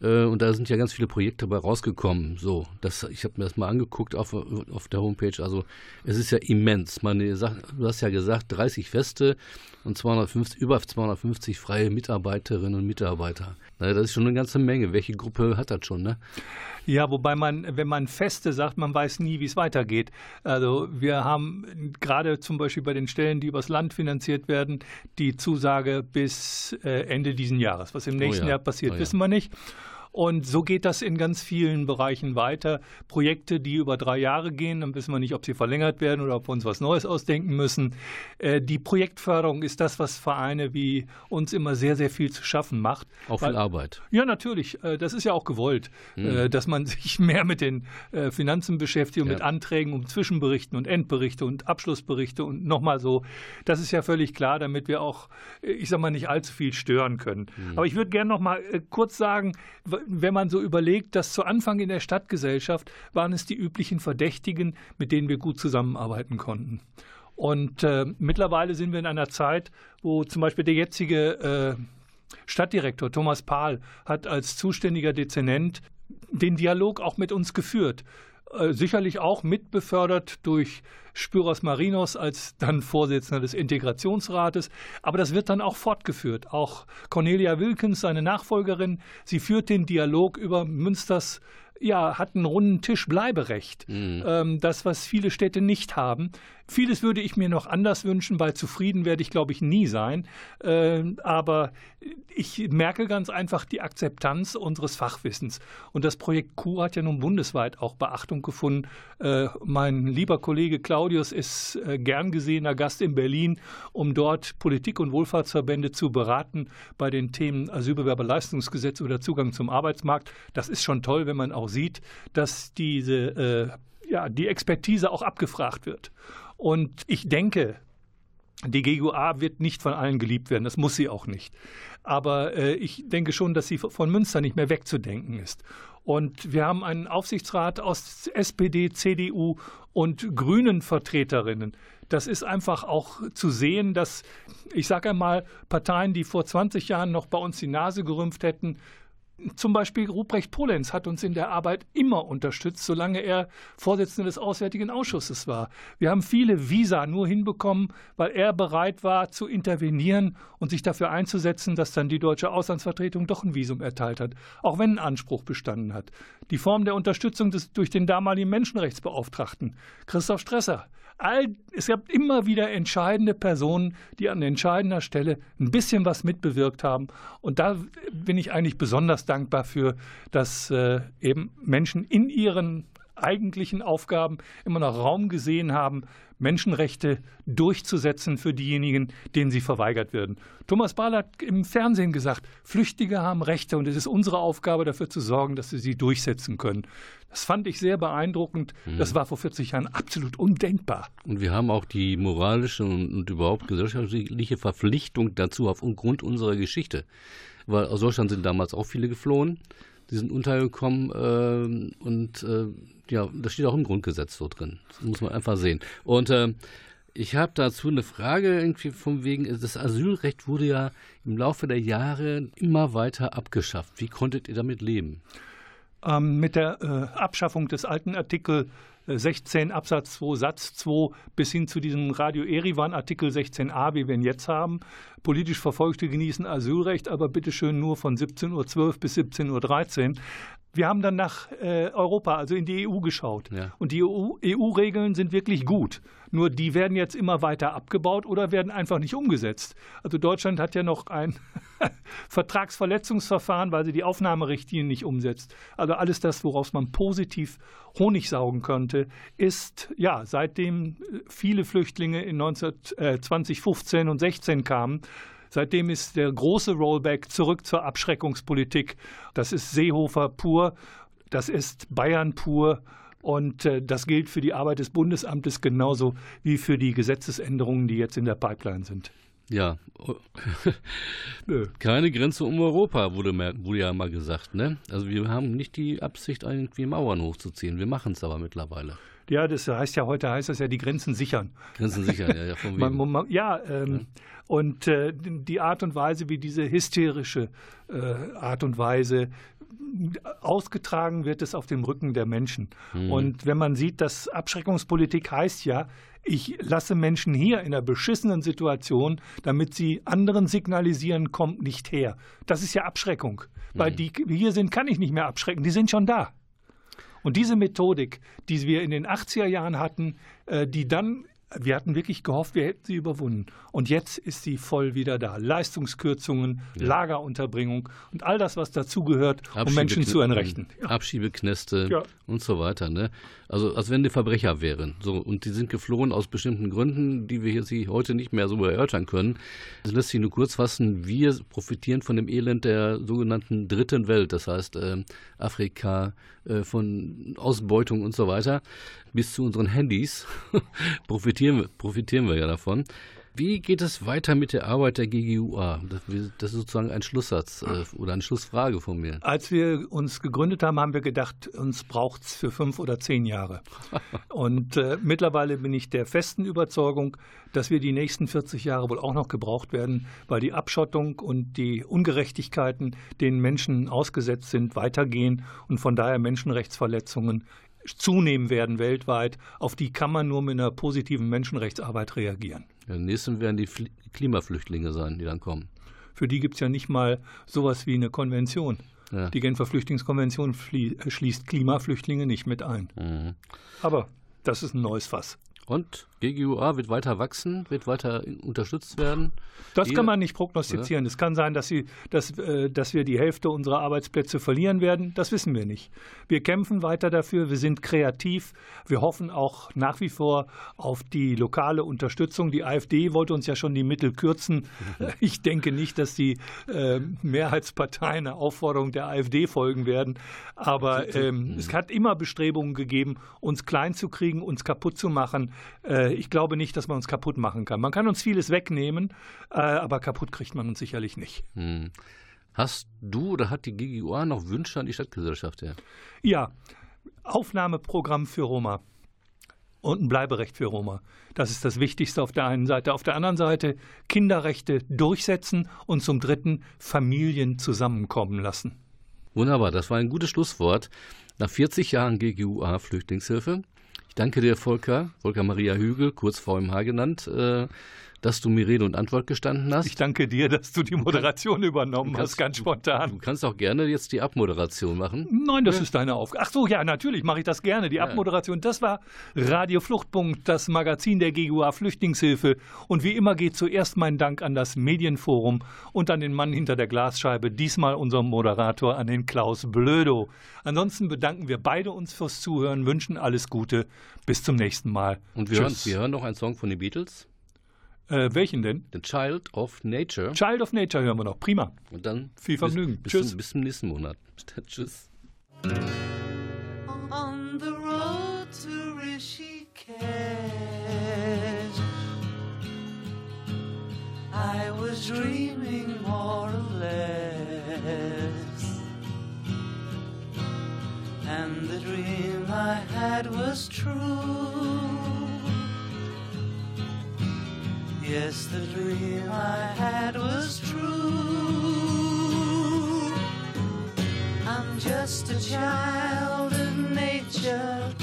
Äh, und da sind ja ganz viele Projekte dabei rausgekommen. So, das, ich habe mir das mal angeguckt auf, auf der Homepage. Also es ist ja immens. Man, du hast ja gesagt, 30 Feste und 250, über 250 freie Mitarbeiterinnen und Mitarbeiter. Das ist schon eine ganze Menge. Welche Gruppe hat das schon, ne? Ja, wobei man, wenn man Feste sagt, man weiß nie, wie es weitergeht. Also wir haben gerade zum Beispiel bei den Stellen, die übers Land finanziert werden, die Zusage bis äh, Ende diesen Jahres. Was im oh nächsten oh ja. Jahr passiert, oh ja. wissen wir nicht. Und so geht das in ganz vielen Bereichen weiter. Projekte, die über drei Jahre gehen, dann wissen wir nicht, ob sie verlängert werden oder ob wir uns was Neues ausdenken müssen. Äh, die Projektförderung ist das, was Vereine wie uns immer sehr, sehr viel zu schaffen macht. Auch viel Weil, Arbeit. Ja, natürlich. Äh, das ist ja auch gewollt, mhm. dass man [LAUGHS] sich mehr mit den Finanzen beschäftigt und ja. mit Anträgen um Zwischenberichten und Endberichte und Abschlussberichte und nochmal so. Das ist ja völlig klar, damit wir auch, ich sag mal, nicht allzu viel stören können. Mhm. Aber ich würde gerne noch mal kurz sagen, wenn man so überlegt, dass zu Anfang in der Stadtgesellschaft waren es die üblichen Verdächtigen, mit denen wir gut zusammenarbeiten konnten. Und äh, mittlerweile sind wir in einer Zeit, wo zum Beispiel der jetzige äh, Stadtdirektor Thomas Pahl hat als zuständiger Dezernent den Dialog auch mit uns geführt. Äh, sicherlich auch mitbefördert durch Spyros Marinos als dann Vorsitzender des Integrationsrates. Aber das wird dann auch fortgeführt. Auch Cornelia Wilkens, seine Nachfolgerin, sie führt den Dialog über Münsters ja, hat einen runden Tisch Bleiberecht. Mhm. Ähm, das, was viele Städte nicht haben. Vieles würde ich mir noch anders wünschen, weil zufrieden werde ich, glaube ich, nie sein. Äh, aber ich merke ganz einfach die Akzeptanz unseres Fachwissens. Und das Projekt Q hat ja nun bundesweit auch Beachtung gefunden. Äh, mein lieber Kollege Claudius ist äh, gern gesehener Gast in Berlin, um dort Politik- und Wohlfahrtsverbände zu beraten bei den Themen Asylbewerberleistungsgesetz oder Zugang zum Arbeitsmarkt. Das ist schon toll, wenn man auch sieht, dass diese, äh, ja, die Expertise auch abgefragt wird. Und ich denke, die GUA wird nicht von allen geliebt werden, das muss sie auch nicht. Aber äh, ich denke schon, dass sie von Münster nicht mehr wegzudenken ist. Und wir haben einen Aufsichtsrat aus SPD, CDU und Grünen Vertreterinnen. Das ist einfach auch zu sehen, dass, ich sage einmal, Parteien, die vor 20 Jahren noch bei uns die Nase gerümpft hätten, zum Beispiel Ruprecht Polenz hat uns in der Arbeit immer unterstützt, solange er Vorsitzender des Auswärtigen Ausschusses war. Wir haben viele Visa nur hinbekommen, weil er bereit war zu intervenieren und sich dafür einzusetzen, dass dann die deutsche Auslandsvertretung doch ein Visum erteilt hat, auch wenn ein Anspruch bestanden hat. Die Form der Unterstützung des, durch den damaligen Menschenrechtsbeauftragten, Christoph Stresser, all, es gab immer wieder entscheidende Personen, die an entscheidender Stelle ein bisschen was mitbewirkt haben. Und da bin ich eigentlich besonders dankbar für, dass äh, eben Menschen in ihren eigentlichen Aufgaben immer noch Raum gesehen haben, Menschenrechte durchzusetzen für diejenigen, denen sie verweigert werden. Thomas Bahl hat im Fernsehen gesagt, Flüchtige haben Rechte und es ist unsere Aufgabe, dafür zu sorgen, dass sie sie durchsetzen können. Das fand ich sehr beeindruckend. Mhm. Das war vor 40 Jahren absolut undenkbar. Und wir haben auch die moralische und, und überhaupt gesellschaftliche Verpflichtung dazu aufgrund unserer Geschichte. Weil aus Deutschland sind damals auch viele geflohen, die sind untergekommen äh, und äh, ja, das steht auch im Grundgesetz so drin. Das muss man einfach sehen. Und äh, ich habe dazu eine Frage irgendwie von wegen, das Asylrecht wurde ja im Laufe der Jahre immer weiter abgeschafft. Wie konntet ihr damit leben? ähm, mit der äh, Abschaffung des alten Artikel 16 äh, Absatz 2 Satz 2 bis hin zu diesem Radio Erivan Artikel 16a, wie wir ihn jetzt haben. Politisch Verfolgte genießen Asylrecht, aber bitteschön nur von 17.12 Uhr bis 17.13 Uhr. Wir haben dann nach äh, Europa, also in die EU geschaut. Ja. Und die EU-Regeln EU sind wirklich gut. Nur die werden jetzt immer weiter abgebaut oder werden einfach nicht umgesetzt. Also Deutschland hat ja noch ein [LAUGHS] Vertragsverletzungsverfahren, weil sie die Aufnahmerichtlinien nicht umsetzt. Also alles das, woraus man positiv Honig saugen könnte, ist, ja, seitdem viele Flüchtlinge in 19, äh, 2015 und 16 kamen, Seitdem ist der große Rollback zurück zur Abschreckungspolitik. Das ist Seehofer pur, das ist Bayern pur. Und äh, das gilt für die Arbeit des Bundesamtes genauso wie für die Gesetzesänderungen, die jetzt in der Pipeline sind. Ja, [LAUGHS] keine Grenze um Europa, wurde, wurde, ja mal gesagt. Ne? Also wir haben nicht die Absicht, irgendwie Mauern hochzuziehen. Wir machen es aber mittlerweile. Ja, das heißt ja, heute heißt das ja, die Grenzen sichern. Grenzen sichern, ja, ja, [LAUGHS] von man, man, ja, ähm, ja, und äh, die Art und Weise, wie diese hysterische äh, Art und Weise, ausgetragen wird es auf dem Rücken der Menschen. Mhm. Und wenn man sieht, dass Abschreckungspolitik heißt ja, ich lasse Menschen hier in einer beschissenen Situation, damit sie anderen signalisieren, kommt nicht her. Das ist ja Abschreckung. Mhm. Weil die hier sind, kann ich nicht mehr abschrecken, die sind schon da. Und diese Methodik, die wir in den 80er Jahren hatten, äh, die dann wir hatten wirklich gehofft, wir hätten sie überwunden. Und jetzt ist sie voll wieder da. Leistungskürzungen, ja. Lagerunterbringung und all das, was dazugehört, um Menschen zu entrechten. Ja. Abschiebeknäste ja. und so weiter. Ne? Also als wenn die Verbrecher wären. So, und die sind geflohen aus bestimmten Gründen, die wir hier heute nicht mehr so erörtern können. Das lässt sich nur kurz fassen. Wir profitieren von dem Elend der sogenannten dritten Welt. Das heißt äh, Afrika, äh, von Ausbeutung und so weiter bis zu unseren Handys [LAUGHS] profitieren, profitieren wir ja davon. Wie geht es weiter mit der Arbeit der GGUA? Das ist sozusagen ein Schlusssatz äh, oder eine Schlussfrage von mir. Als wir uns gegründet haben, haben wir gedacht, uns braucht es für fünf oder zehn Jahre. [LAUGHS] Und äh, mittlerweile bin ich der festen Überzeugung, dass wir die nächsten 40 Jahre wohl auch noch gebraucht werden, weil die Abschottung und die Ungerechtigkeiten, denen Menschen ausgesetzt sind, weitergehen und von daher Menschenrechtsverletzungen zunehmen werden weltweit, auf die kann man nur mit einer positiven Menschenrechtsarbeit reagieren. Ja, nächsten werden die Fl Klimaflüchtlinge sein, die dann kommen. Für die gibt es ja nicht mal sowas wie eine Konvention. Ja. Die Genfer Flüchtlingskonvention äh, schließt Klimaflüchtlinge nicht mit ein. Mhm. Aber das ist ein neues Fass. Und GGUA wird weiter wachsen, wird weiter unterstützt werden? Das kann man nicht prognostizieren. Es kann sein, dass, sie, dass, äh, dass wir die Hälfte unserer Arbeitsplätze verlieren werden. Das wissen wir nicht. Wir kämpfen weiter dafür. Wir sind kreativ. Wir hoffen auch nach wie vor auf die lokale Unterstützung. Die AfD wollte uns ja schon die Mittel kürzen. [LAUGHS] Ich denke nicht, dass die äh, Mehrheitsparteien einer Aufforderung der AfD folgen werden. Aber ähm, es hat immer Bestrebungen gegeben, uns klein zu kriegen, uns kaputt zu machen. Äh, ich glaube nicht, dass man uns kaputt machen kann. Man kann uns vieles wegnehmen, äh, aber kaputt kriegt man uns sicherlich nicht. Hm. Hast du oder hat die GGUA noch Wünsche an die Stadtgesellschaft? Ja, ja. Aufnahmeprogramm für Roma und ein Bleiberecht für Roma. Das ist das Wichtigste auf der einen Seite. Auf der anderen Seite Kinderrechte durchsetzen und zum Dritten Familien zusammenkommen lassen. Wunderbar, das war ein gutes Schlusswort. Nach 40 Jahren GGUA Flüchtlingshilfe danke dir, Volker, Volker Maria Hügel, kurz VMH genannt, äh, dass du mir Rede und Antwort gestanden hast. Ich danke dir, dass du die Moderation übernommen kannst, hast, ganz spontan. Du, kannst auch gerne jetzt die Abmoderation machen. Nein, das ja. ist deine Aufgabe. Ach so, ja, natürlich mache ich das gerne. Die ja. Abmoderation, das war Radio Fluchtpunkt, das Magazin der GUA Flüchtlingshilfe. Und wie immer geht zuerst mein Dank an das Medienforum und an den Mann hinter der Glasscheibe, diesmal unserem Moderator, an den Klaus Blödo. Ansonsten bedanken wir beide uns fürs Zuhören, wünschen alles Gute. Bis zum nächsten Mal. Und wir, hören, wir hören noch einen Song von den Beatles. Äh, welchen denn? The Child of Nature. Child of Nature hören wir noch. Prima. Und dann viel Vergnügen. Bis, Tschüss. Bis, bis zum nächsten Monat. [LAUGHS] Tschüss. On the road to Rishikesh, I was dreaming more or less, and the dream I had was true. Yes, the dream I had was true. I'm just a child of nature.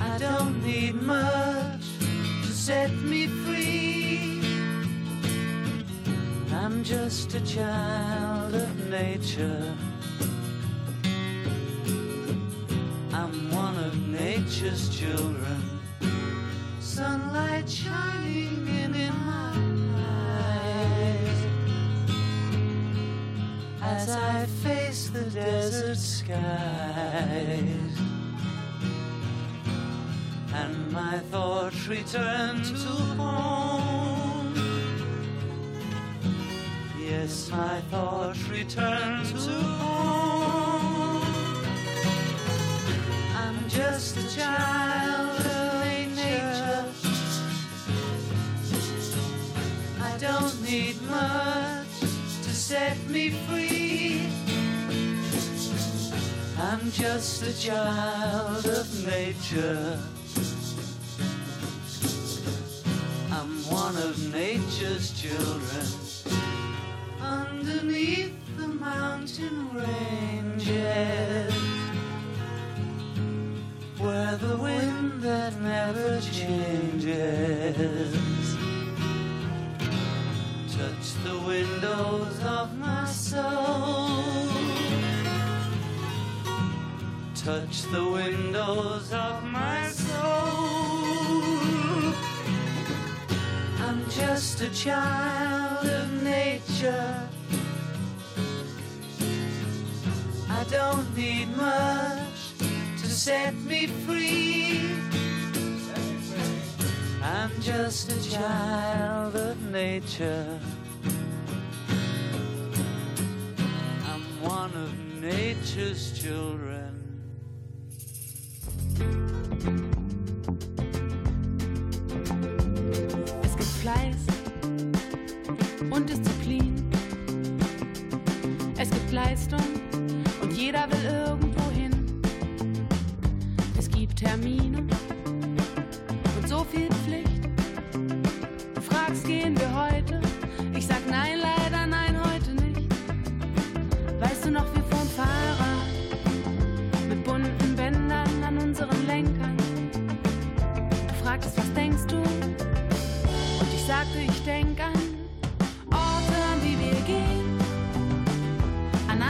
I don't need much to set me free. I'm just a child of nature. I'm one of nature's children sunlight shining in, in my eyes as I face the desert skies. And my thoughts return to home. Yes, my thoughts return to home. I'm just a child. don't need much to set me free. I'm just a child of nature. I'm one of nature's children. Underneath the mountain ranges, where the wind that never changes touch the windows of my soul. Touch the windows of my soul. I'm just a child of nature. I don't need much to set me free. I'm just a child of nature. I'm one of nature's children. Es gibt Fleiß und Disziplin. Es gibt Leistung und jeder will irgendwo hin. Es gibt Termine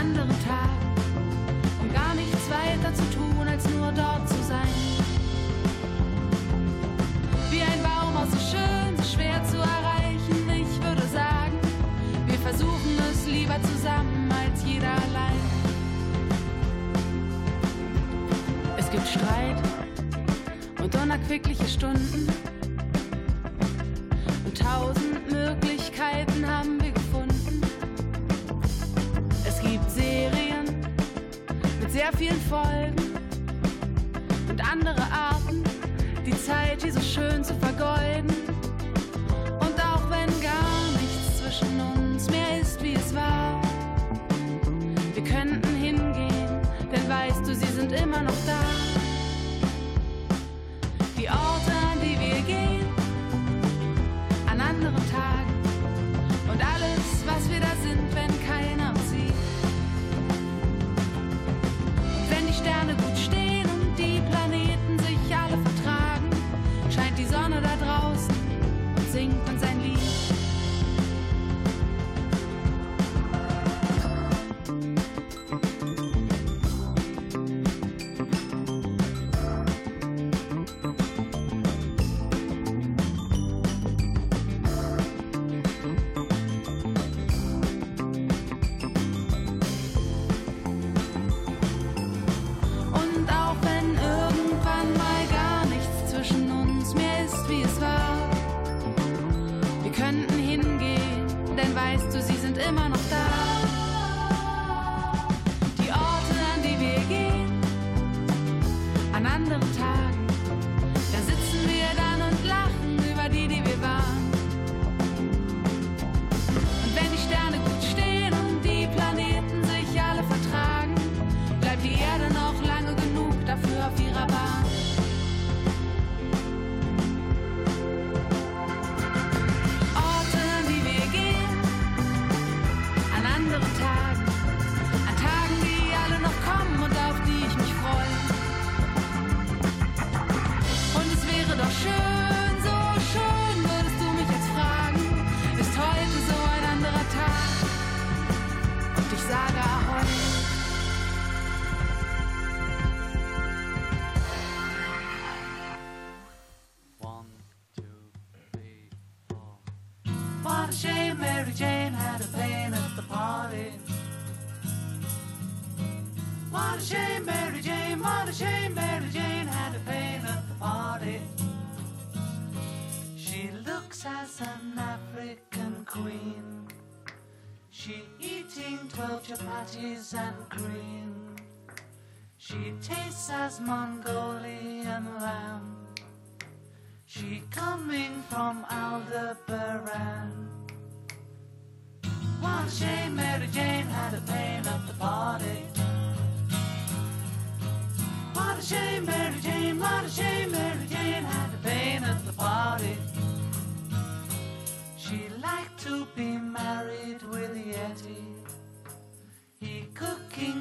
anderen Tag und gar nichts weiter zu tun, als nur dort zu sein. Wie ein Baum aus so schön, so schwer zu erreichen. Ich würde sagen, wir versuchen es lieber zusammen als jeder allein. Es gibt Streit und unerquickliche Stunden und tausend Möglichkeiten haben wir. sehr vielen Folgen und andere Arten, die Zeit hier so schön zu vergeuden. Und auch wenn gar nichts zwischen uns mehr ist, wie es war, wir könnten hingehen, denn weißt du, sie sind immer noch da. Die Orte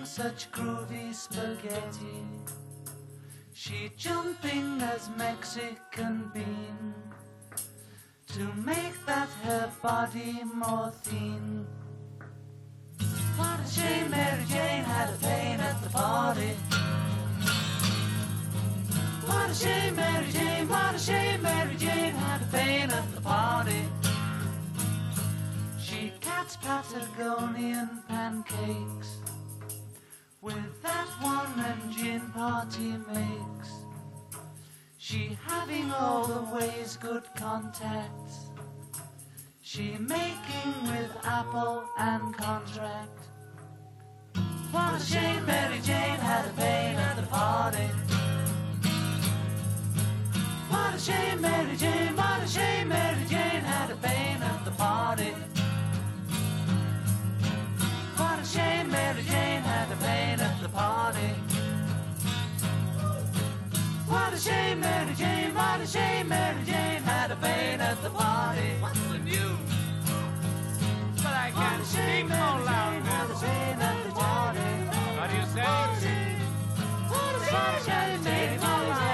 such groovy spaghetti. She jumping as Mexican bean to make that her body more thin. What a shame Mary Jane had a pain at the party. What a shame Mary Jane, what a shame Mary Jane had a pain at the party. She cats Patagonian pancakes with that one engine party makes. She having all the ways good contacts. She making with Apple and contract. What a shame Mary Jane had a pain at the party. What a shame Mary Jane, what a shame Mary Jane had a pain at the party. What a shame Mary Jane had a pain at the party. What a shame Mary Jane, what a shame Mary Jane had a pain at the party. What's the news? But I can't a speak shame no Mary Jane had a pain at the party. What do you What a say? shame, what a shame